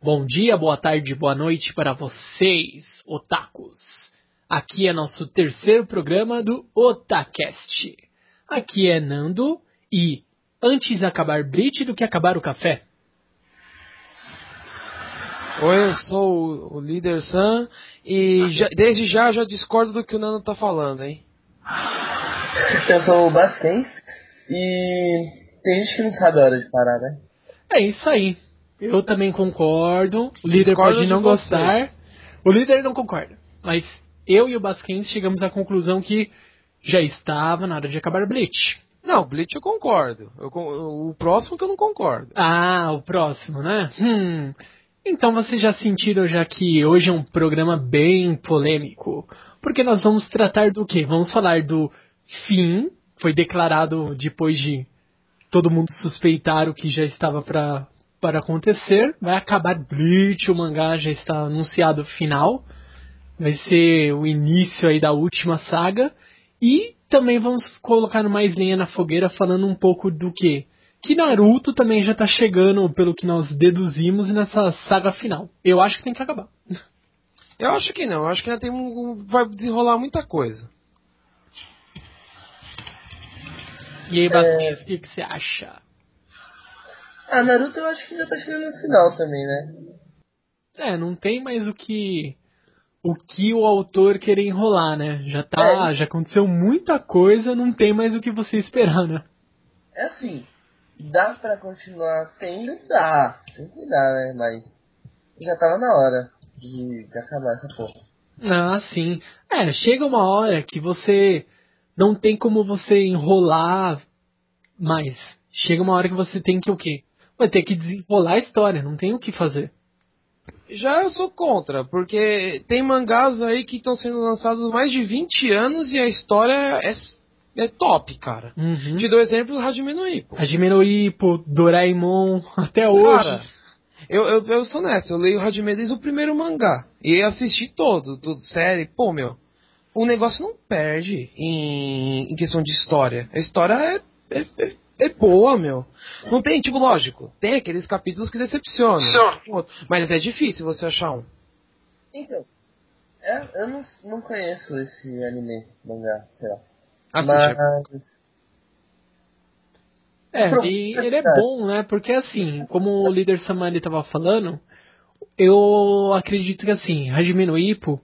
Bom dia, boa tarde, boa noite para vocês, otakus. Aqui é nosso terceiro programa do Otacast. Aqui é Nando e antes acabar Bleach do que acabar o café. Oi, eu sou o líder Sam e já, desde já já discordo do que o Nando tá falando, hein? Eu sou o Basquens e tem gente que não sabe a hora de parar, né? É isso aí. Eu também concordo. O líder Discordo pode de não vocês. gostar. O líder não concorda. Mas eu e o Basquens chegamos à conclusão que já estava na hora de acabar Bleach. Não, Bleach eu concordo. Eu o próximo que eu não concordo. Ah, o próximo, né? Hum. Então vocês já sentiram já que hoje é um programa bem polêmico. Porque nós vamos tratar do quê? Vamos falar do fim. Foi declarado depois de todo mundo suspeitar o que já estava para para acontecer. Vai acabar Bleach, o mangá já está anunciado final. Vai ser o início aí da última saga. E também vamos colocar mais lenha na fogueira falando um pouco do que? Que Naruto também já tá chegando, pelo que nós deduzimos, nessa saga final. Eu acho que tem que acabar. Eu acho que não, eu acho que ainda tem um, vai desenrolar muita coisa. E aí, Basquinhos, o que, que você acha? Ah, Naruto eu acho que já tá chegando no final também, né? É, não tem mais o que o que o autor querer enrolar, né? Já tá, É. já aconteceu muita coisa, não tem mais o que você esperar, né? É assim, dá pra continuar tendo? Dá. Tem que dar, né? Mas já tava na hora de, de acabar essa porra. Ah, sim. É, chega uma hora que você não tem como você enrolar mais. Chega uma hora que você tem que o quê? Vai ter que desenrolar a história, não tem o que fazer. Já eu sou contra, porque tem mangás aí que estão sendo lançados há mais de 20 anos e a história é, é top, cara. Uhum. Te dou exemplo do Hajime no Ippo. Hajime no Ippo, Doraemon, até hoje. Cara, eu, eu, eu sou honesto, eu leio o Hajime desde o primeiro mangá. E assisti todo, tudo, série. Pô, meu, o negócio não perde em, em questão de história. A história é, é, é, é boa, meu. Não tem, tipo, lógico, tem aqueles capítulos que decepcionam. Mas é difícil você achar um. Então, é, eu não, não conheço esse anime, mangá, sei lá. Assiste. Mas, É, e ele é bom, né? Porque assim, como o líder Samani tava falando, eu acredito que assim, Hajime no Ippo,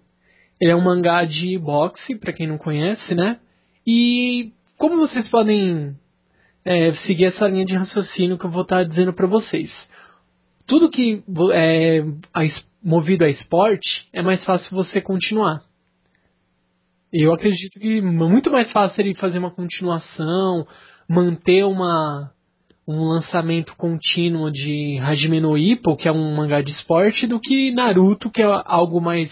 ele é um mangá de boxe, pra quem não conhece, né? E como vocês podem é, seguir essa linha de raciocínio que eu vou estar dizendo pra vocês? Tudo que é a movido a esporte é mais fácil você continuar. Eu acredito que muito mais fácil ele fazer uma continuação, manter uma um lançamento contínuo de Hajime no Ippo, que é um mangá de esporte, do que Naruto, que é algo mais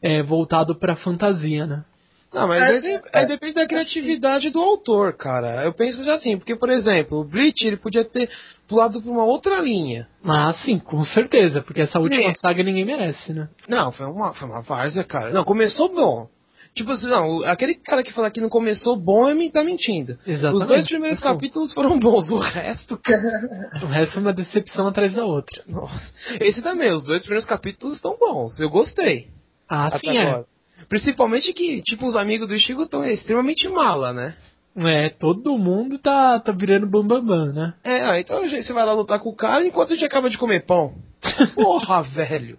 é, voltado pra fantasia, né? Não, mas É, aí, de- é. aí depende da criatividade do autor, cara. Eu penso assim, porque, por exemplo, o Bleach, ele podia ter pulado pra uma outra linha. Ah, sim, com certeza, porque essa última É. saga ninguém merece, né? Não, foi uma, foi uma várzea, cara. Não, começou bom. Tipo assim, não, aquele cara que fala que não começou bom é tá mentindo. Exatamente. Os dois primeiros capítulos foram bons, o resto, cara. O resto é uma decepção atrás da outra. Nossa. Esse também, os dois primeiros capítulos estão bons. Eu gostei. Ah, até sim, é. Principalmente que, tipo, os amigos do Ichigo estão extremamente mala, né? É, todo mundo tá, tá virando bambambam, bam, bam, né? É, ah, então você vai lá lutar com o cara enquanto a gente acaba de comer pão. Porra, velho.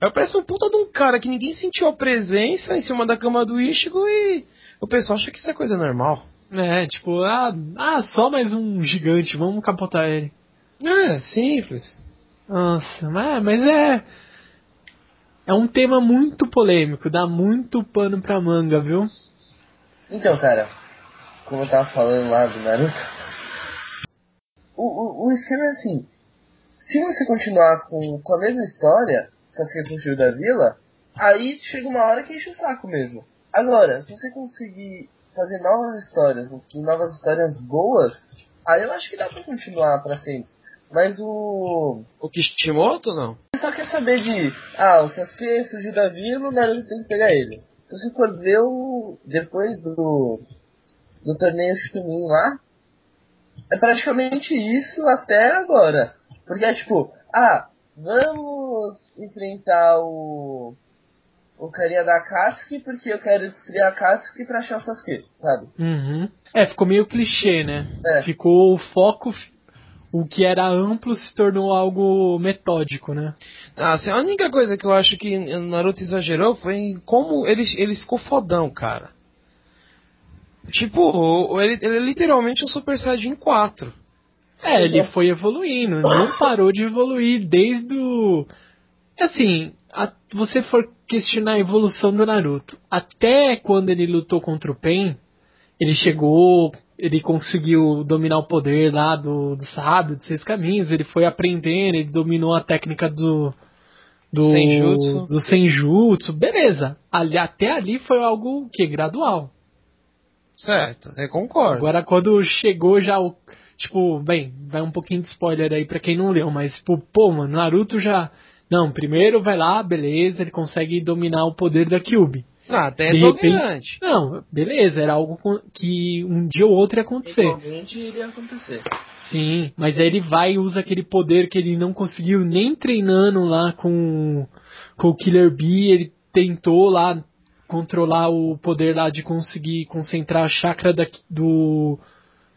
Eu pareço um puta de um cara que ninguém sentiu a presença em cima da cama do Ichigo e o pessoal acha que isso é coisa normal. É, tipo, ah, ah, só mais um gigante, vamos capotar ele. É, simples. Nossa, mas, mas é. É um tema muito polêmico, dá muito pano pra manga, viu? Então, cara, como eu tava falando lá do Naruto, o, o, o esquema é assim: se você continuar com, com a mesma história, Sasuke fugiu da vila, aí chega uma hora que enche o saco mesmo. Agora, se você conseguir fazer novas histórias, novas histórias boas, aí eu acho que dá pra continuar pra sempre. Mas o. O Kishimoto, não? Você só quer saber de. Ah, o Sasuke fugiu da vila, o Naruto tem que pegar ele. Se você for ver o. Depois do. Do torneio Chunin lá. É praticamente isso até agora. Porque é tipo, ah, vamos vamos enfrentar o. O carinha da Katsuki porque eu quero destruir a Katsuki pra achar o Sasuke, sabe? Uhum. É, ficou meio clichê, né? É. Ficou o foco, o que era amplo se tornou algo metódico, né? Ah, assim, a única coisa que eu acho que o Naruto exagerou foi em como ele, ele ficou fodão, cara. Tipo, ele, ele é literalmente um Super Saiyajin 4. É, ele foi evoluindo, não parou de evoluir desde o. Assim, a- você for questionar a evolução do Naruto, até quando ele lutou contra o Pen, ele chegou, ele conseguiu dominar o poder lá do, do sábio, dos seis caminhos, ele foi aprendendo, ele dominou a técnica do. Do Senjutsu. do senjutsu, beleza. Ali, até ali foi algo que gradual. Certo, eu concordo. Agora, quando chegou já o. Tipo, bem, vai um pouquinho de spoiler aí pra quem não leu, mas, tipo, pô, mano, Naruto já. Não, primeiro vai lá, beleza, ele consegue dominar o poder da Kyuubi. Ah, até é De repente- dominante. Não, beleza, era algo que um dia ou outro ia acontecer. Iria acontecer. Sim, mas aí ele vai e usa aquele poder que ele não conseguiu nem treinando lá com, com o Killer Bee, ele tentou lá controlar o poder lá de conseguir concentrar a chakra da, do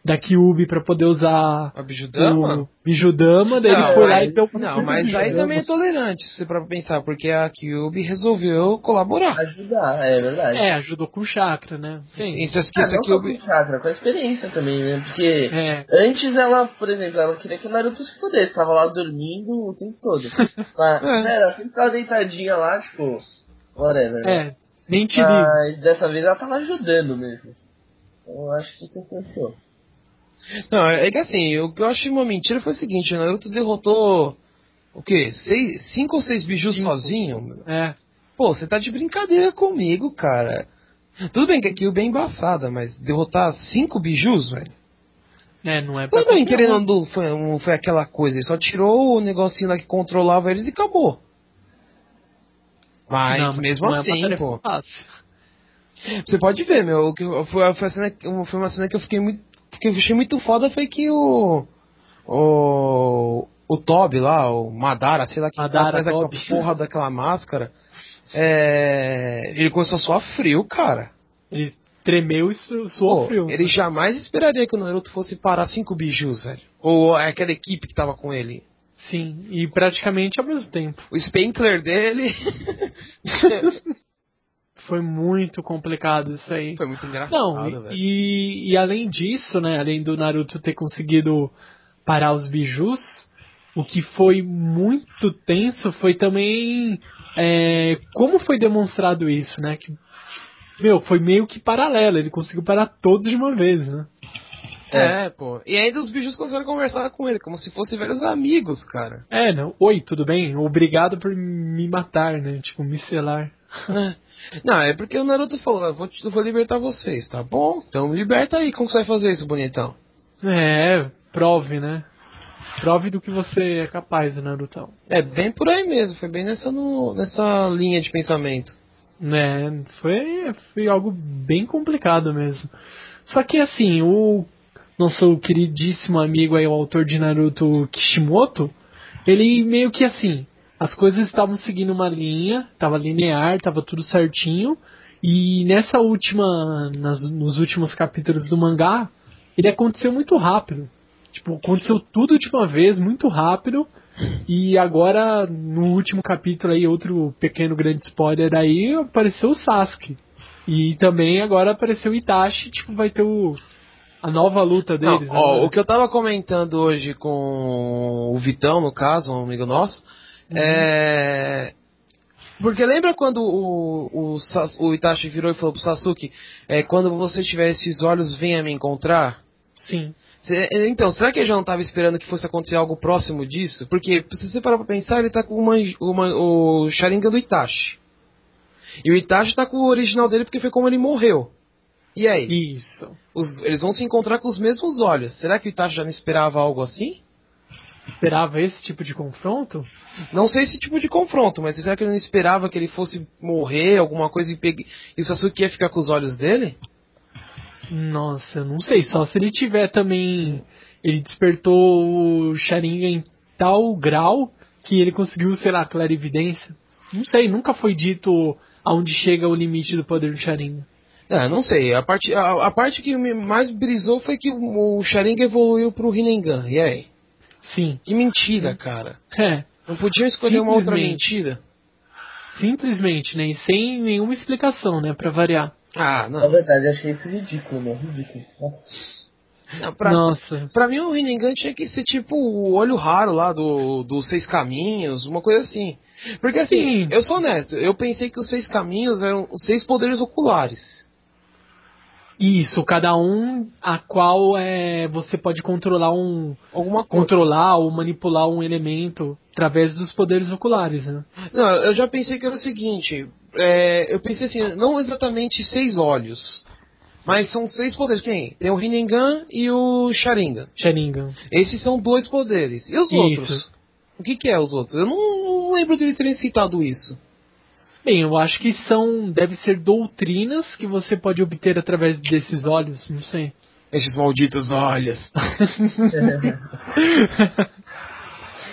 da Kyuubi pra poder usar A Bijudama? o Bijudama, daí Não, ele foi lá e deu pro Não, mas aí também é tolerante, se você para pensar, porque a Kyuubi resolveu colaborar. Ajudar, é verdade. É, ajudou com o chakra, né? Tem. Isso, isso, Ah, isso não eu... com chakra, com a experiência também, né? Porque É, antes ela, por exemplo, ela queria que o Naruto se pudesse, tava lá dormindo o tempo todo. Mas, É. né, ela sempre ficava deitadinha lá, tipo, whatever. né? é, nem te. Mas dessa vez ela tava ajudando mesmo. Então, Eu acho que isso influenciou. Não, é que assim, o que eu achei uma mentira foi o seguinte, o Naruto derrotou... O quê? Seis, cinco ou seis bijus Cinco. sozinho? É, Pô, você tá de brincadeira comigo, cara. Tudo bem que a Kyuubi é embaçada, mas derrotar cinco bijus, velho? é, não é pra Tudo bem, ou não, foi, aquela coisa, ele só tirou o negocinho lá que controlava eles e acabou. Mas, Não, mesmo não é assim, tarefa pô. fácil. Você pode ver, meu, o foi, foi, cena, foi uma cena que eu fiquei muito. Que eu achei muito foda foi que o. O. O Toby lá, o Madara, sei lá que Madara, atrás daquela Toby. porra daquela máscara. É, ele começou a suar frio, cara. Ele tremeu e Pô, suou frio. ele jamais esperaria que o Naruto fosse parar cinco bijus, velho. Ou aquela equipe que tava com ele. Sim, e praticamente ao mesmo tempo. O Spankler dele Foi muito complicado isso aí. foi muito engraçado, Não, velho. e, e além disso, né, além do Naruto ter conseguido parar os bijus, o que foi muito tenso foi também é, como foi demonstrado isso, né? Que, meu, foi meio que paralelo, ele conseguiu parar todos de uma vez, né? É, pô. E ainda os bichos começaram a conversar com ele, como se fossem velhos amigos, cara. É, não, oi, tudo bem? Obrigado por me matar, né? Tipo, me selar. Não, é porque o Naruto falou, eu vou, te- eu vou libertar vocês, tá bom? Então liberta aí, como você vai fazer isso, bonitão? É, prove, né? Prove do que você é capaz, Narutão. É bem por aí mesmo, foi bem nessa, no- nessa linha de pensamento. né? Foi, foi algo bem complicado mesmo. Só que assim, o nosso queridíssimo amigo aí, o autor de Naruto Kishimoto, ele meio que assim, as coisas estavam seguindo uma linha, tava linear, tava tudo certinho, e nessa última, nas- nos últimos capítulos do mangá, ele aconteceu muito rápido. Tipo, aconteceu tudo de uma vez, muito rápido, e agora, no último capítulo aí, outro pequeno grande spoiler aí, apareceu o Sasuke. E também agora apareceu o Itachi, tipo, vai ter o, a nova luta Não, deles. ó, agora. o que eu tava comentando hoje com o Vitão, no caso, um amigo nosso, é. Porque lembra quando o, o, o Itachi virou e falou pro Sasuke, é, quando você tiver esses olhos, venha me encontrar? Sim. Cê- então, será que ele já não estava esperando que fosse acontecer algo próximo disso? Porque, se você parar pra pensar, ele tá com uma, uma- o Sharingan do Itachi. E o Itachi tá com o original dele porque foi como ele morreu. E aí? Isso. Os- eles vão se encontrar com os mesmos olhos. Será que o Itachi já não esperava algo assim? Esperava esse tipo de confronto? Não sei esse tipo de confronto, mas será que ele não esperava que ele fosse morrer, alguma coisa, e, pegue... e o Sasuke ia ficar com os olhos dele? Nossa, eu não sei. Só se ele tiver também. Ele despertou o Sharingan em tal grau que ele conseguiu, sei lá, clarividência. Não sei, nunca foi dito aonde chega o limite do poder do Sharingan. É, não sei. A parte, a, a parte que me mais brisou foi que o, o Sharingan evoluiu pro Rinnegan. E aí? Sim. Que mentira, cara. É. Não podiam escolher uma outra mentira? Simplesmente, né? E sem nenhuma explicação, né? Pra variar. Ah, Na não. verdade, eu achei isso ridículo, meu. Ridículo. Nossa. não pra, Nossa. pra mim o Rinnegan tinha que ser tipo o olho raro lá do, dos Seis Caminhos, uma coisa assim. Porque assim, Sim. eu sou honesto, eu pensei que os Seis Caminhos eram os seis poderes oculares. Isso, cada um a qual é você pode controlar um Alguma coisa. controlar ou manipular um elemento através dos poderes oculares, né? Não, eu já pensei que era o seguinte. é, eu pensei assim, não exatamente seis olhos. Mas são seis poderes. Quem? Tem o Rinnegan e o Sharingan. Sharingan. Esses são dois poderes. E os Isso. outros? O que, que é os outros? Eu não, não lembro de eles terem citado isso. Bem, eu acho que são deve ser doutrinas que você pode obter através desses olhos, não sei. Esses malditos olhos.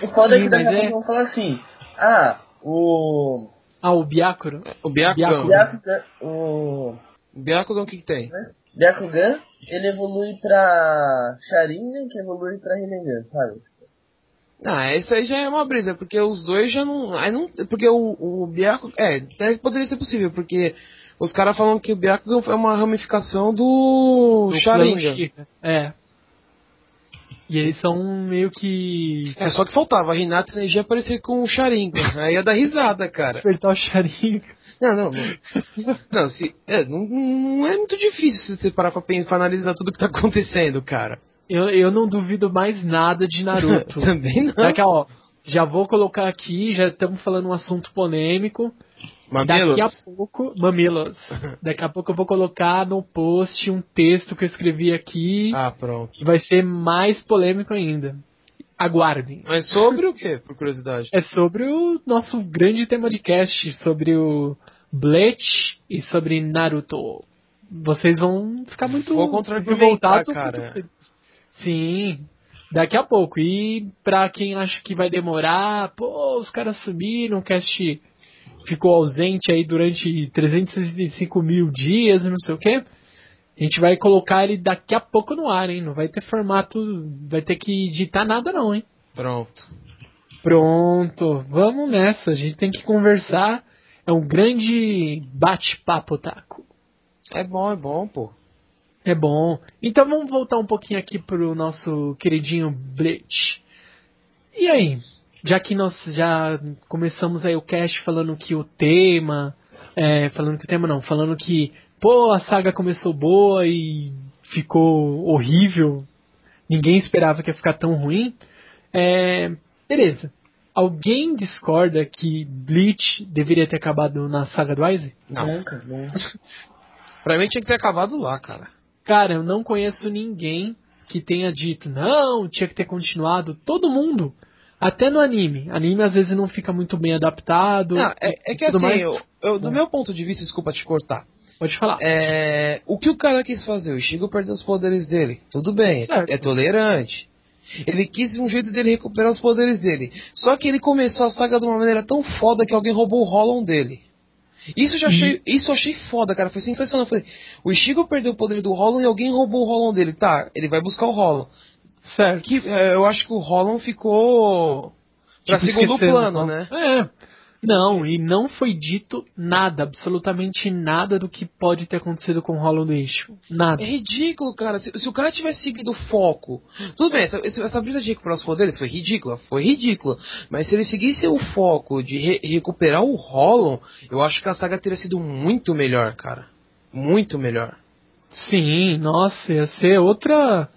O foda é Sim, que daqui a pouco é- vão falar assim: ah, o. ah, o Biakuro? O Byakugan. Byakugan. Byakugan, o. O Byakugan o que, que tem? Byakugan, ele evolui pra Sharingan, que evolui pra Rinnegan, sabe? Ah, esse aí já é uma brisa, porque os dois já não. Aí não porque o, o Byakugan. É, até poderia ser possível, porque os caras falam que o Byakugan é uma ramificação do, Do Sharingan. Uchiha. É. E eles são meio que É, só que faltava a Renata Energia aparecer com o Sharingan. Aí ia dar risada, cara. despertar o Sharingan. Não, não, não. Não, se, é, não, não é muito difícil se você parar pra analisar tudo que tá acontecendo, cara. Eu, eu não duvido mais nada de Naruto. Também não. Daqui ó, já vou colocar aqui, já estamos falando um assunto polêmico. Mamilos. Daqui a pouco, mamilos. Daqui a pouco eu vou colocar no post um texto que eu escrevi aqui, Ah, pronto. que vai ser mais polêmico ainda. Aguardem. Mas sobre o que, por curiosidade? É sobre o nosso grande tema de cast, sobre o Bleach e sobre Naruto. Vocês vão ficar muito Vou revoltados. cara. muito. Sim, daqui a pouco. E pra quem acha que vai demorar, pô, os caras subiram, o cast ficou ausente aí durante 365 mil dias, não sei o que. A gente vai colocar ele daqui a pouco no ar, hein? Não vai ter formato, vai ter que editar nada não, hein? Pronto. Pronto, vamos nessa. A gente tem que conversar. É um grande bate-papo, Taco. É bom, é bom, pô. É bom. Então vamos voltar um pouquinho aqui pro nosso queridinho Bleach. E aí? Já que nós já começamos aí o cast falando que o tema. é, falando que o tema não, falando que, pô, a saga começou boa e ficou horrível. Ninguém esperava que ia ficar tão ruim. É, beleza. Alguém discorda que Bleach deveria ter acabado na saga do Aizen? Não. Nunca, nunca. Pra mim tinha que ter acabado lá, cara. Cara, eu não conheço ninguém que tenha dito, não, tinha que ter continuado. Todo mundo. Até no anime. Anime às vezes não fica muito bem adaptado. Não, é, é que assim, mais. eu, eu- do meu ponto de vista, desculpa te cortar. Pode falar. É, o que o cara quis fazer? O Shigo perdeu os poderes dele. Tudo bem, Certo. é tolerante. Ele quis um jeito dele recuperar os poderes dele. Só que ele começou a saga de uma maneira tão foda que alguém roubou o Rollon dele. Isso eu já achei, isso eu achei foda, cara. Foi sensacional. Falei, o Shigo perdeu o poder do Rollon e alguém roubou o Rollon dele. Tá, ele vai buscar o Rollon. certo. Que, é, eu acho que o Rollon ficou pra Tipo, segundo plano, não. né? É. Não, e não foi dito nada, absolutamente nada do que pode ter acontecido com o Hollow Issue. Nada. É ridículo, cara. Se, se o cara tivesse seguido o foco. Tudo bem, essa, essa brisa de recuperar os poderes foi ridícula, foi ridícula. Mas se ele seguisse o foco de re- recuperar o Rollon, eu acho que a saga teria sido muito melhor, cara. Muito melhor. Sim, nossa, ia ser outra.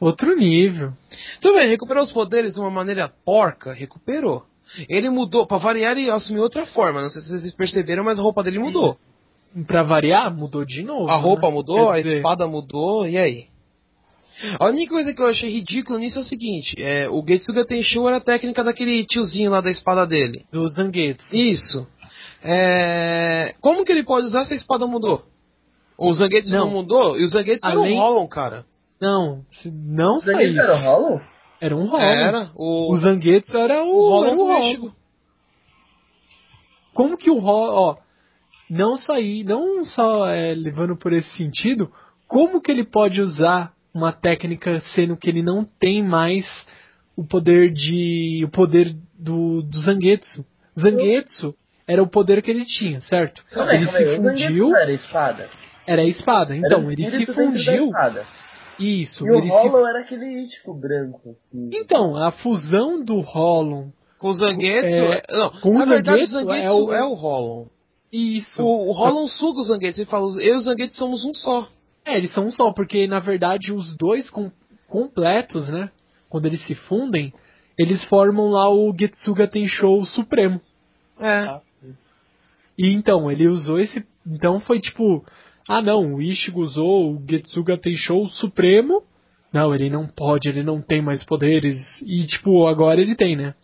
outro nível. Tudo bem, recuperou os poderes de uma maneira porca, recuperou. Ele mudou, pra variar, ele assumiu outra forma. Não sei se vocês perceberam, mas a roupa dele mudou. Pra variar, mudou de novo. A roupa né? mudou, Quer a dizer, espada mudou, e aí? A única coisa que eu achei ridículo nisso é o seguinte: é, o Getsuga Tenshu era a técnica daquele tiozinho lá da espada dele. Do Zangetsu. Isso. É, como que ele pode usar se a espada mudou? O Zangetsu não, Não. mudou? E o Zangetsu era Além- Rollon, cara. Não, se- não só Zangief era o isso. Hollow? Era um Hollow. Era. O, O era o, o era Hollow o. Como que o Hollow, ó, não só aí, não só é, levando por esse sentido, como que ele pode usar uma técnica sendo que ele não tem mais o poder de o poder do, do Zangetsu. Zangetsu era o poder que ele tinha, certo? Aí, ele se fundiu, não era espada. era a espada. Era Então, ele se fundiu. Isso, E o ele se era aquele Ichigo branco. Que... Então, a fusão do Hollow. Com o Zangetsu. É, não, com o na verdade, o Zangetsu Zangetsu é o- é o Hollow. Isso. O, o Hollow suga o Zangetsu. Ele fala, eu e o Zangetsu somos um só. É, eles são um só, porque na verdade os dois com- completos, né? Quando eles se fundem, eles formam lá o Getsuga Tenshou Supremo. É. E então, ele usou esse. Então foi tipo. Ah não, o Ichigo usou o Getsuga Tenshou Supremo. Não, ele não pode, ele não tem mais poderes. E tipo, agora ele tem, né?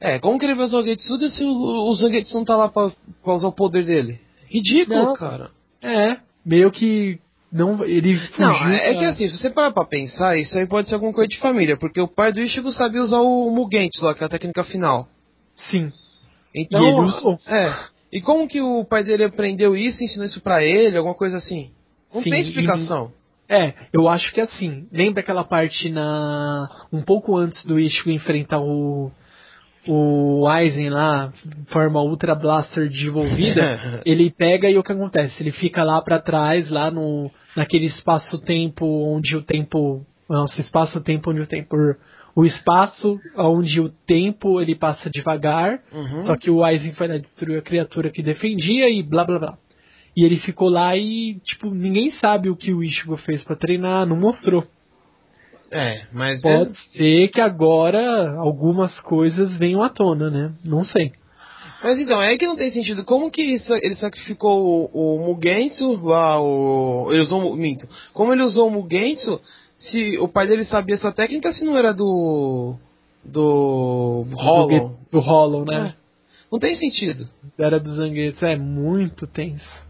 É, como que ele vai usar o Zangetsu se o, o Zangetsu não tá lá pra, pra usar o poder dele? Ridículo, Não. cara. É, meio que. Não, ele fugiu. Não, é, é que pra- assim, se você parar pra pensar, isso aí pode ser alguma coisa de família, porque o pai do Ichigo sabia usar o Mugentos lá, que é a técnica final. Sim. Então, E ele usou. É. E como que o pai dele aprendeu isso, ensinou isso pra ele, alguma coisa assim? Não Sim, tem e- explicação. É, eu acho que assim, lembra aquela parte na. um pouco antes do Ichigo enfrentar o. o Aizen lá, forma Ultra Blaster desenvolvida, ele pega e o que acontece? Ele fica lá pra trás, lá no. naquele espaço-tempo onde o tempo. Nossa, espaço-tempo onde o tempo. O espaço onde o tempo ele passa devagar, Uhum. só que o Aizen foi lá destruir a criatura que defendia e blá blá blá. E ele ficou lá e, tipo, ninguém sabe o que o Ichigo fez pra treinar, não mostrou. É, mas Pode ser que agora algumas coisas venham à tona, né? Não sei. Mas então, é que não tem sentido. Como que sa- ele sacrificou o, o Mugensu lá, o. Ele usou o. Minto. Como ele usou o Mugensu se o pai dele sabia essa técnica se não era do. Do. Hollow? Do, do Hollow, né? Não tem sentido. Era do Zangetsu. É muito tenso.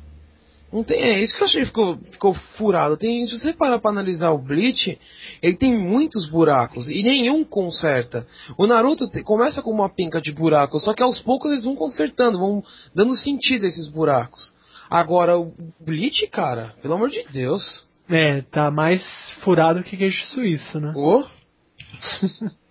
Não tem, é isso que eu achei que ficou, ficou furado. Tem, se você parar pra analisar o Bleach, ele tem muitos buracos e nenhum conserta. O Naruto te- começa com uma pinca de buracos, só que aos poucos eles vão consertando, vão dando sentido a esses buracos. Agora, o Bleach, cara, pelo amor de Deus. É, tá mais furado que queixo suíço, né? Ô,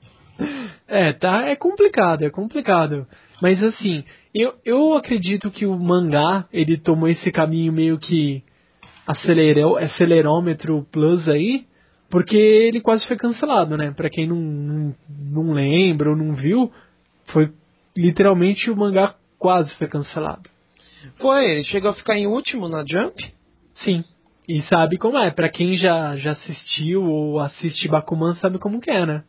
É, tá, é complicado, é complicado. Mas assim, eu, eu acredito que o mangá, ele tomou esse caminho meio que acelerou, acelerômetro plus aí, porque ele quase foi cancelado, né? Pra quem não, não, não lembra ou não viu, foi literalmente o mangá quase foi cancelado. foi, ele chegou a ficar em último na Jump? Sim. E sabe como é, pra quem já, já assistiu ou assiste Bakuman sabe como que é, né?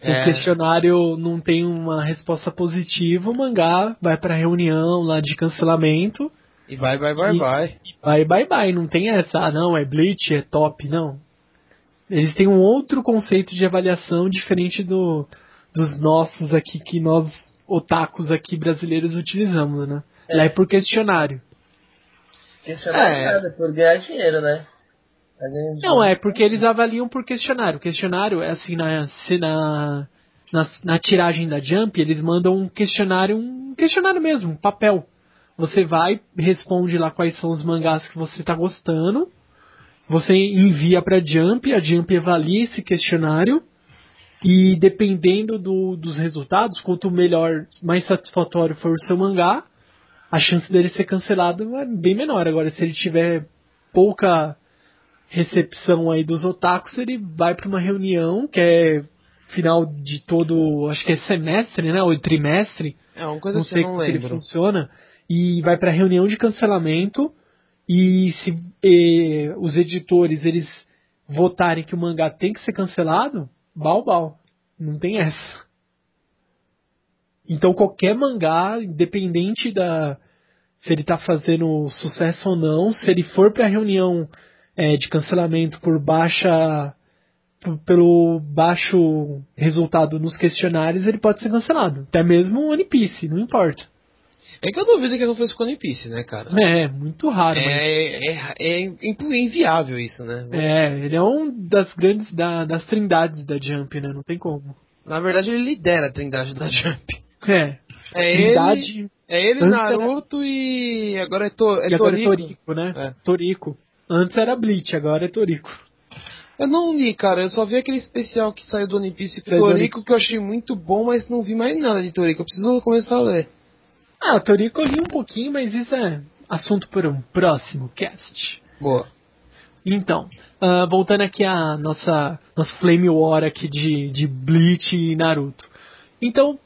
É. O questionário não tem uma resposta positiva, o mangá vai pra reunião lá de cancelamento E vai, vai, vai, E- vai. e vai, bye, bye. Não tem essa, ah, não, é Bleach, é top, não. Eles têm um outro conceito de avaliação diferente do, dos nossos aqui, que nós, otakus aqui brasileiros, utilizamos, né? É. Lá é por questionário. Questionar É. nada, por ganhar dinheiro, né? Não, é porque eles avaliam por questionário. O questionário é assim, na, se na, na, na tiragem da Jump, eles mandam um questionário, um questionário mesmo, um papel. Você vai, responde lá quais são os mangás que você tá gostando, você envia pra Jump, a Jump avalia esse questionário, e dependendo do- dos resultados, quanto melhor, mais satisfatório for o seu mangá, a chance dele ser cancelado é bem menor. Agora, se ele tiver pouca recepção aí dos otakus, ele vai para uma reunião que é final de todo, acho que é semestre, né, ou trimestre, É uma coisa não assim, sei não como que ele lembro. funciona, e vai para reunião de cancelamento e se eh, os editores eles votarem que o mangá tem que ser cancelado, bal bal, não tem essa. Então qualquer mangá, independente da se ele tá fazendo sucesso ou não, se ele for pra reunião eh, de cancelamento por baixa pelo baixo resultado nos questionários, ele pode ser cancelado. Até mesmo o One Piece, não importa. É que eu duvido que aconteça com o One Piece, né, cara? É, muito raro, mas. É, é, é impo- inviável isso, né? É, ele é um das grandes da- das trindades da Jump, né? Não tem como. Na verdade, ele lidera a trindade da Jump. É. É ele, é ele Antes era- Naruto e agora é, to, é agora Toriko. é Toriko, né? É. Toriko. Antes era Bleach, agora é Toriko. Eu não li, cara. Eu só vi aquele especial que saiu do One Piece com Saiu do Toriko que eu achei muito bom, mas não vi mais nada de Toriko. Eu preciso começar a ler. Ah, Toriko eu li um pouquinho, mas isso é assunto para um próximo cast. Boa. Então, ah, voltando aqui a nossa nosso Flame War aqui de, de Bleach e Naruto. Então,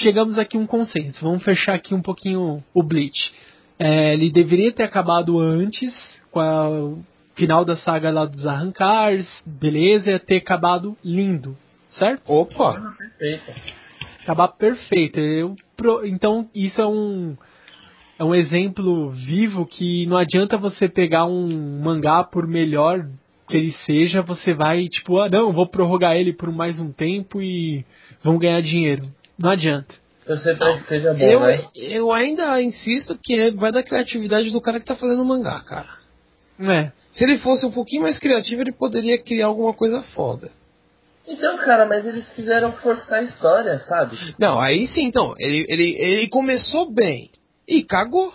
chegamos aqui a um consenso. Vamos fechar aqui um pouquinho o Bleach. É, ele deveria ter acabado antes, com a- o final da saga lá dos Arrancars, beleza, ia ter acabado lindo, certo? Opa! Perfeito. acabar perfeito. Eu, pro- então isso é um é um exemplo vivo que não adianta você pegar um mangá por melhor que ele seja, você vai tipo, ah não, vou prorrogar ele por mais um tempo e vamos ganhar dinheiro. Não adianta. Que seja bom, Eu, né? eu ainda insisto que é- vai da criatividade do cara que tá fazendo o mangá, cara. É. Se ele fosse um pouquinho mais criativo, ele poderia criar alguma coisa foda. Então, cara, mas eles quiseram forçar a história, sabe? Não, aí sim, então. Ele, ele, ele começou bem e cagou.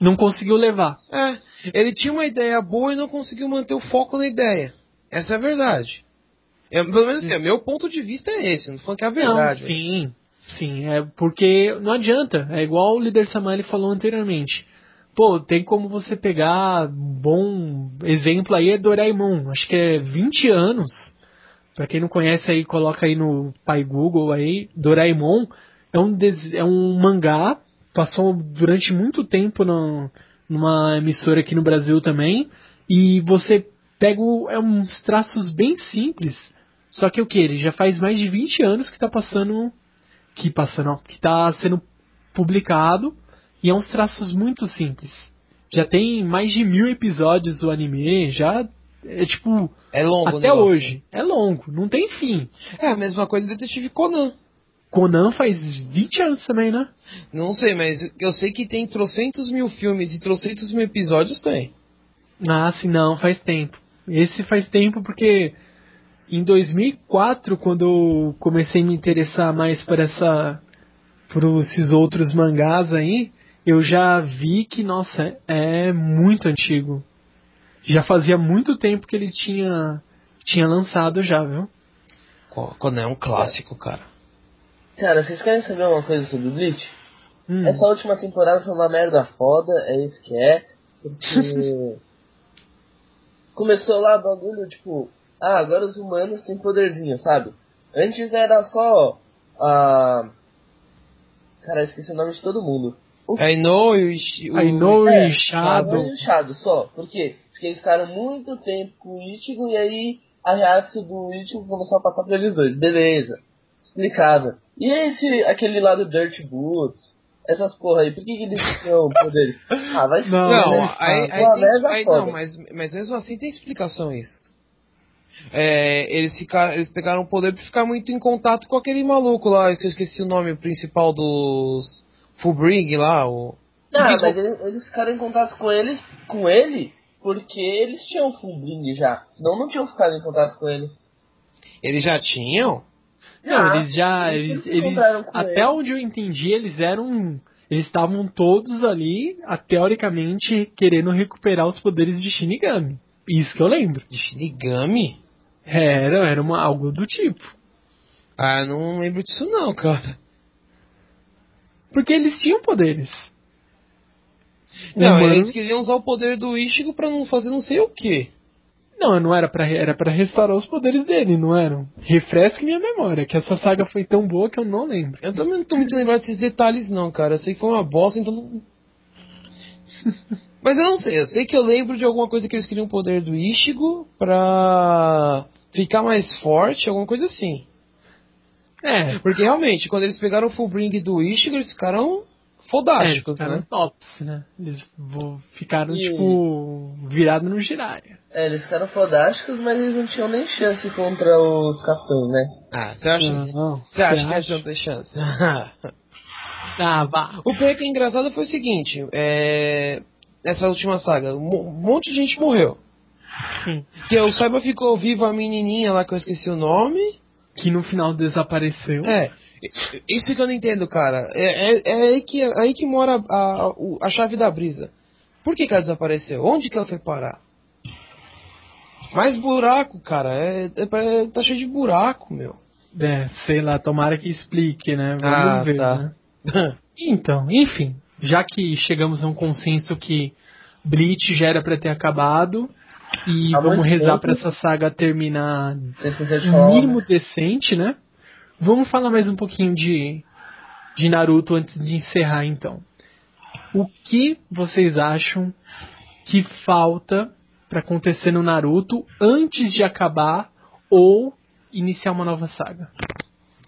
Não conseguiu levar. É, ele tinha uma ideia boa e não conseguiu manter o foco na ideia. Essa é a verdade. É, pelo menos assim, o meu ponto de vista é esse, não falando que é a verdade. Não, sim. Sim, é porque não adianta. É igual o líder Samali falou anteriormente. Pô, tem como você pegar um bom exemplo aí é Doraemon. Acho que é 20 anos. Pra quem não conhece aí, coloca aí no pai Google aí. Doraemon é um, é um mangá. Passou durante muito tempo no- numa emissora aqui no Brasil também. E você pega o- é uns traços bem simples. Só que o que? Ele já faz mais de 20 anos que tá passando. Que passando, ó, que tá sendo publicado. E é uns traços muito simples. Já tem mais de mil episódios o anime, já. É tipo. É longo até negócio. hoje. É longo, não tem fim. É a mesma coisa do Detetive Conan. Conan faz 20 anos também, né? Não sei, mas eu sei que tem trocentos mil filmes e trocentos mil episódios, tem. Ah, sim, não, faz tempo. Esse faz tempo porque em 2004, quando eu comecei a me interessar mais por essa por esses outros mangás aí, eu já vi que, nossa, é muito antigo. Já fazia muito tempo que ele tinha tinha lançado já, viu? Conan é um clássico, cara. Cara, vocês querem saber uma coisa sobre o Bleach? Hum. Essa última temporada foi uma merda foda, é isso que é. Porque. Começou lá o bagulho, tipo, ah, agora os humanos têm poderzinho, sabe? Antes era só. Ah. Cara, esqueci o nome de todo mundo. O o, o I know É, Shadow. Shadow e o Shadow só. Por quê? Porque eles ficaram muito tempo com o Ichigo e aí a reação do Ichigo começou a passar por eles dois. Beleza. Explicável. E esse, aquele lá do Dirt Boots, essas porra aí, por que, que eles tinham poderes? Ah, vai Não, Não, aí, aí aí foda. não, mas, mas mesmo assim tem explicação isso. É, eles, ficaram, eles pegaram o poder pra ficar muito em contato com aquele maluco lá, que eu esqueci o nome principal dos Fullbring lá, o... Não, Eles mas eles, eles ficaram em contato com eles, com ele, porque eles tinham Fullbring já. Não, não tinham ficado em contato com ele. Eles já tinham? Não, Ah, eles já. eles Eles, eles- até ele. onde eu entendi, eles eram. Eles estavam todos ali, a- teoricamente, querendo recuperar os poderes de Shinigami. Isso que eu lembro. De Shinigami? Era, era uma, algo do tipo. Ah, não lembro disso não, cara. Porque eles tinham poderes. Não, Humano- eles queriam usar o poder do Ichigo pra não fazer não sei o que. Não, não era pra, era pra restaurar os poderes dele, não eram? Refresque minha memória, que essa saga foi tão boa que eu não lembro. Eu também não tô muito lembrado desses detalhes não, cara. Eu sei que foi uma bosta, então não... Mas eu não sei, eu sei que eu lembro de alguma coisa que eles queriam o poder do Ichigo pra ficar mais forte, alguma coisa assim. É, Porque realmente, quando eles pegaram o Fullbring do Ichigo, eles ficaram é, eles fodásticos, ficaram né? tops, né? Eles ficaram, E- tipo, virados no Jiraiya. É, eles ficaram fodásticos, mas eles não tinham nem chance contra os capitães, né? Ah, você acha, Não, você acha que acha? eles não tem chance? Ah, vá. O pior que é engraçado foi o seguinte, é... Nessa última saga, um monte de gente morreu. Sim. Que o Saiba ficou vivo a menininha lá que eu esqueci o nome. que no final desapareceu. É, isso que eu não entendo, cara. É, é, é aí, que, é aí que mora a, a, a chave da brisa. Por que, que ela desapareceu? Onde que ela foi parar? Mais buraco, cara. É, é, tá cheio de buraco, meu. É, sei lá, tomara que explique, né? Vamos Ah, ver, tá. né? Então, enfim, já que chegamos a um consenso que Bleach já era pra ter acabado e Há vamos rezar tempo. pra essa saga terminar no mínimo decente, né? Vamos falar mais um pouquinho de, de Naruto antes de encerrar, então. O que vocês acham que falta pra acontecer no Naruto antes de acabar ou iniciar uma nova saga?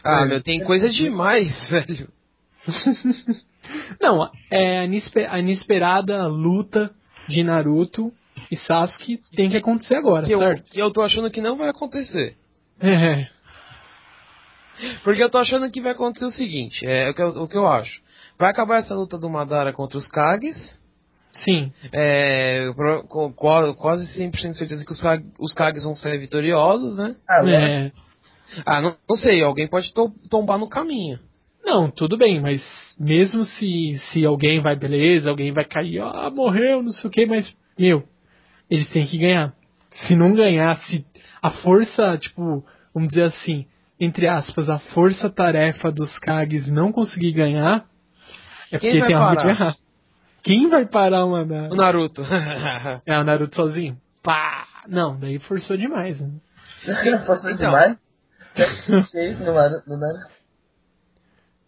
Ah, meu, tem coisa demais, velho. Não, é a inesperada luta de Naruto e Sasuke tem que acontecer agora, Que eu, certo? que eu tô achando que não vai acontecer. É, Porque eu tô achando que vai acontecer o seguinte, é o que eu, o que eu acho. Vai acabar essa luta do Madara contra os Kages. sim. É, com, qua- quase 100% de certeza que os, Kag- os Kages vão sair vitoriosos, né? Ah, né? É. Ah, não, não sei, alguém pode to- tombar no caminho. Não, tudo bem, mas mesmo se, se alguém vai, beleza, alguém vai cair, ah, morreu, não sei o que, mas, meu, eles têm que ganhar. Se não ganhar, se a força, tipo, vamos dizer assim, entre aspas, a força-tarefa dos Kages não conseguir ganhar, é Quem porque vai tem algo de parar? errado. Quem vai parar o Madara? O Naruto. É, o Naruto sozinho. Pá! Não, daí forçou demais. Né? Forçou Então. demais.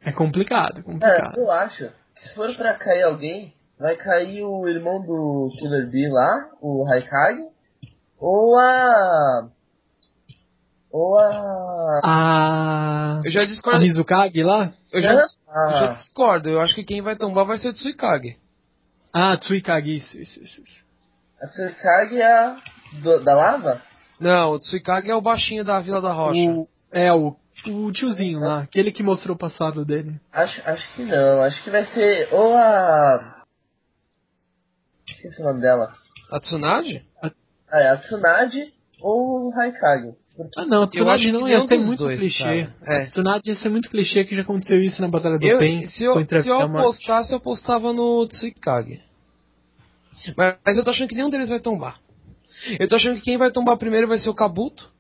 É complicado, é Cara, complicado. eu acho que se for pra cair alguém, vai cair o irmão do Killer Bee lá, o Haikage, ou a. Ou a. A. Eu já A discordo. Mizukage lá? Eu já, dis- eu já a discordo. Eu acho que quem vai tombar vai ser o Tsuikage. Ah, Tsuikage, isso, isso, isso. a Tsuikage é a. do- da lava? Não, o Tsuikage é o baixinho da Vila da Rocha. O, é, o, o tiozinho lá, aquele que mostrou o passado dele. Acho, acho que não, acho que vai ser ou a. Esqueci o nome dela. A Tsunade? Ah, é a Tsunade ou o Haikage. Porque Ah, não, acho Tsunade não ia ser muito dois, clichê. É. Tsunade ia ser muito clichê que já aconteceu isso na Batalha do Eu, Pen. se, eu, se eu a apostasse, eu apostava no Tsuikage. Mas, mas eu tô achando que nenhum deles vai tombar. Eu tô achando que quem vai tombar primeiro vai ser o Kabuto.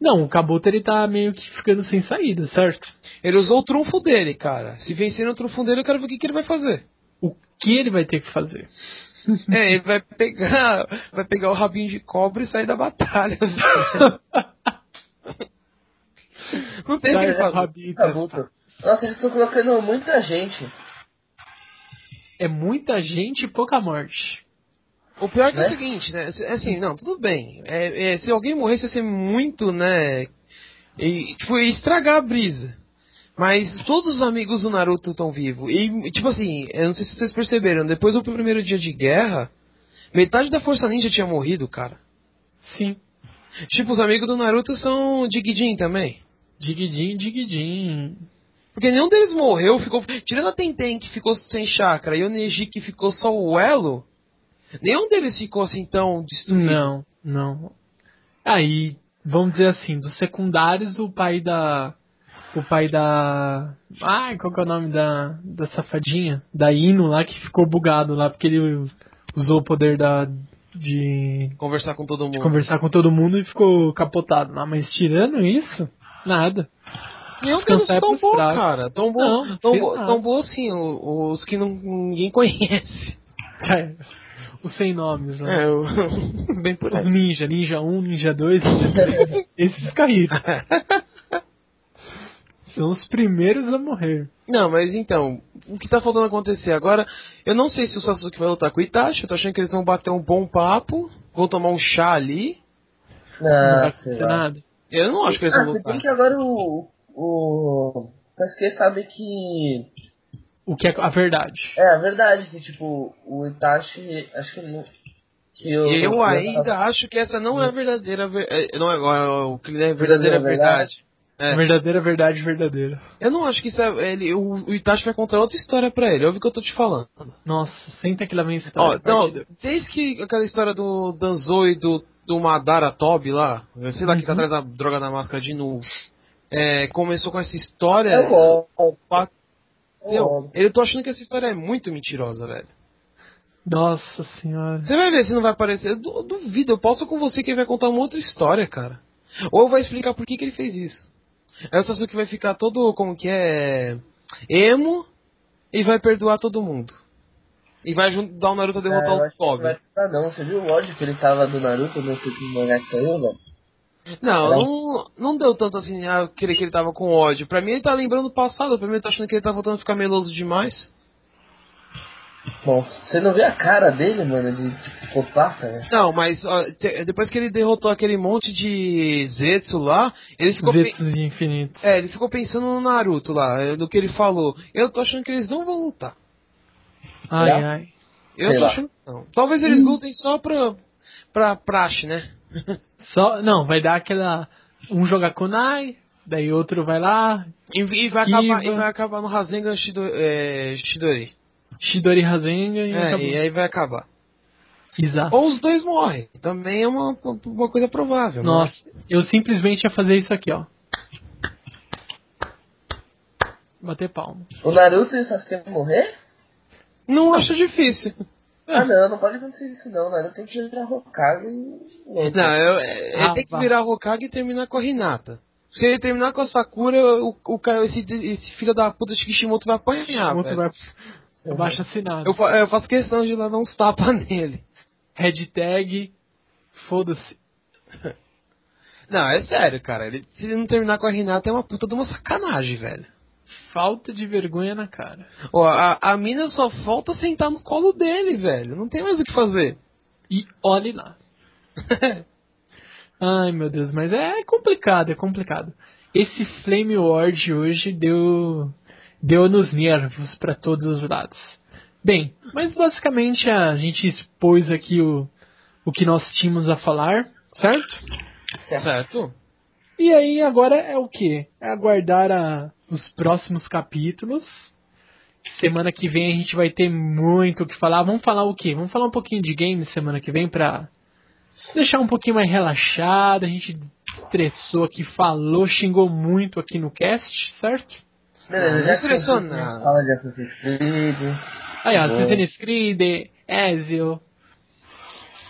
Não, o Kabuto ele tá meio que ficando sem saída, certo? Ele usou o trunfo dele, cara. Se vencer no trunfo dele, eu quero ver o que, que ele vai fazer. O que ele vai ter que fazer? É, ele vai pegar, vai pegar o rabinho de cobra e sair da batalha. Não tem o que fazer. rabinho testar. Nossa, eles estão colocando muita gente. É muita gente e pouca morte. O pior que é Né? o seguinte, né? Assim, não, tudo bem. É, é, se alguém morresse ia ser muito, né? E, tipo, ia estragar a brisa. Mas todos os amigos do Naruto estão vivos. E, tipo assim, eu não sei se vocês perceberam, depois do primeiro dia de guerra, metade da Força Ninja tinha morrido, cara. Sim. Tipo, os amigos do Naruto são Digidin também. Digidin, digidin. Porque nenhum deles morreu, ficou. Tirando a Tenten que ficou sem chakra e o Neji que ficou só o elo, nenhum deles ficou assim tão destruído. Não, não. Aí, vamos dizer assim, dos secundários, o pai da. O pai da. Ai, qual que é o nome da, da safadinha? Da Ino lá que ficou bugado lá, porque ele usou o poder da. De, Conversar com todo de mundo. conversar com todo mundo e ficou capotado lá. Mas tirando isso, nada. Nenhum deles Descansar é pros tombou, fracos. cara. Tombou, Não, não tombou, fez nada. tombou assim, os que não, ninguém conhece. É, os sem nomes lá. É, o- bem por Os aí. ninja, ninja 1, ninja 2, ninja 3. esses caíram. São os primeiros a morrer. Não, mas então, o que tá faltando acontecer agora, eu não sei se o Sasuke vai lutar com o Itachi, eu tô achando que eles vão bater um bom papo, vão tomar um chá ali. Não vai Ah, sei acontecer lá. nada. Eu não acho que eles Ah, vão lutar. bem que agora o. O. Sasuke sabe que. O que é a verdade. É a verdade, que tipo, o Itachi. Acho que não. Que eu, Eu ainda acho que essa não é a verdadeira ver- é, não é o que é verdadeira Verdadeira verdade. É. Verdadeira verdade verdadeira. Eu não acho que isso é, ele, o, o Itachi vai contar outra história pra ele. Ouve o que eu tô te falando. Nossa, senta que lá vem essa Ó, história. não, partida. desde que aquela história do Danzo e do do Madara Tobi lá, eu sei lá que tá Uhum. atrás da droga da máscara de novo. É, começou com essa história. É É eu, Ol. eu tô achando que essa história é muito mentirosa, velho. Nossa senhora. Você vai ver se não vai aparecer. Eu du- duvido, eu posso com você que ele vai contar uma outra história, cara. Ou vai explicar por que, que ele fez isso. Aí o Sasuke vai ficar todo, como que é, emo e vai perdoar todo mundo. E vai ajudar o Naruto a derrotar É, eu o que não vai não. Você viu o ódio que ele tava do Naruto nesse mangá que saiu, velho? Não, Não. não, deu tanto assim, ah, querer que ele tava com ódio. Pra mim ele tá lembrando o passado, pra mim ele tá achando que ele tá voltando a ficar meloso demais. Bom, você não vê a cara dele, mano, de, de psicopata, velho? Não, mas ó, te- depois que ele derrotou aquele monte de Zetsu lá, ele ficou, pe- Zetsus infinitos. é, ele ficou pensando no Naruto lá, é, do que ele falou. Eu tô achando que eles não vão lutar. Ai, Será? ai. Eu Sei tô lá. achando que não. Talvez eles lutem só pra, pra praxe, né? Só, não, vai dar aquela. Um jogar kunai, daí outro vai lá, E, e vai, acabar, e vai acabar no Rasengan Shido, é, Shidori. Shidori Rasengan e É, acabou. e aí vai acabar. Exato. Ou os dois morrem. Também é uma, uma coisa provável. mas- Nossa, eu simplesmente ia fazer isso aqui, ó. Bater palma. O Naruto e o Sasuke morrer? Não acho difícil. É. Ah, não, não pode acontecer isso não. O Naruto tem que virar Hokage e... Não, eu, é, ele Ah, tem que virar Hokage e terminar com a Hinata. Se ele terminar com a Sakura, o, o esse, esse filho da puta de Kishimoto vai apanhar. Outro velho. vai abaixo assinado. Eu, fa- eu faço questão de dar uns tapas nele. Hashtag foda-se. Não, é sério, cara. Ele, se ele não terminar com a Hinata é uma puta de uma sacanagem, velho. Falta de vergonha na cara. Ó, a, a mina só falta sentar no colo dele, velho. Não tem mais o que fazer. E olhe lá. Ai meu Deus, mas é complicado, é complicado. Esse Flame Ward hoje deu deu nos nervos para todos os lados. Bem, mas basicamente a gente expôs aqui o, o que nós tínhamos a falar, certo? Certo? E aí agora é o que? É aguardar a, os próximos capítulos. Semana que vem a gente vai ter muito o que falar. Vamos falar o quê? Vamos falar um pouquinho de games semana que vem pra deixar um pouquinho mais relaxado. A gente estressou aqui, falou, xingou muito aqui no cast, certo? Beleza, Não, já não estressou nada. Fala de Assassin's Creed. Aí, ó. Assassin's Creed, Ezio.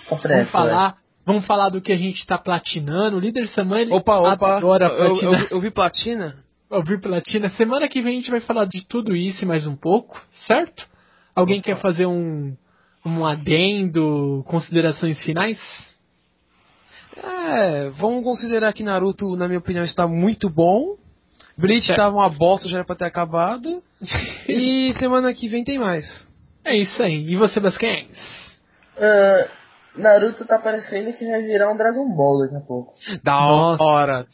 Tá Vamos falar. Vamos falar do que a gente tá platinando. O líder Samuel Opa, opa. adora Eu, eu, platinar. eu vi platina? ouvir platina. Semana que vem a gente vai falar de tudo isso e mais um pouco, certo? Alguém quer fazer um, um adendo, considerações finais? É, vamos considerar que Naruto, na minha opinião, está muito bom. Bleach Certo. estava uma bosta, já era pra ter acabado. E semana que vem tem mais. É isso aí. E você, Basquens? Ah, Naruto tá parecendo que vai virar um Dragon Ball daqui a pouco. Da Nossa. hora.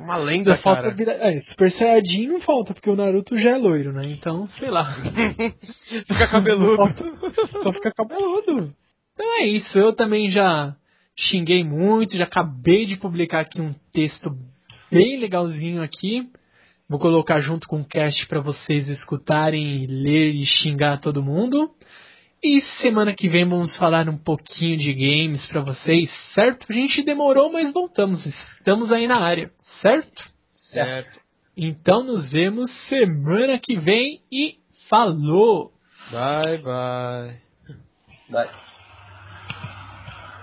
Uma lenda, Só falta cara. virar. É, Super Saiyajin não falta, porque o Naruto já é loiro, né? Então, sei lá. Fica cabeludo. Falta- Só fica cabeludo. Então é isso. Eu também já xinguei muito, já acabei de publicar aqui um texto bem legalzinho aqui. Vou colocar junto com o cast para vocês escutarem, ler e xingar todo mundo. E semana que vem vamos falar um pouquinho de games para vocês, certo? A gente demorou, mas voltamos. Estamos aí na área, certo? Certo. Então nos vemos semana que vem e falou! Bye, bye. Vai.